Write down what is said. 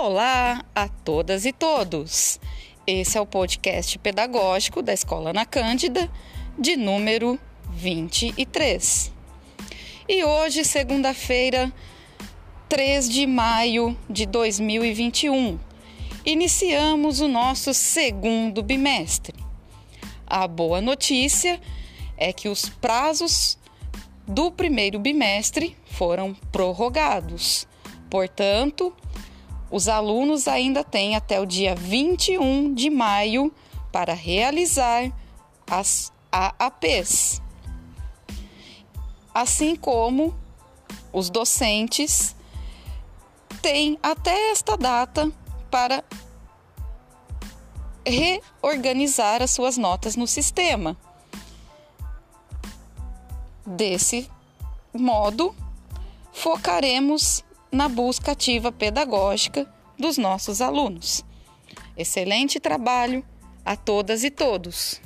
Olá a todas e todos. Esse é o podcast pedagógico da Escola Na Cândida, de número 23. E hoje, segunda-feira, 3 de maio de 2021, iniciamos o nosso segundo bimestre. A boa notícia é que os prazos do primeiro bimestre foram prorrogados. Portanto, os alunos ainda têm até o dia 21 de maio para realizar as AAPs. Assim como os docentes têm até esta data para reorganizar as suas notas no sistema. Desse modo, focaremos na busca ativa pedagógica dos nossos alunos. Excelente trabalho a todas e todos!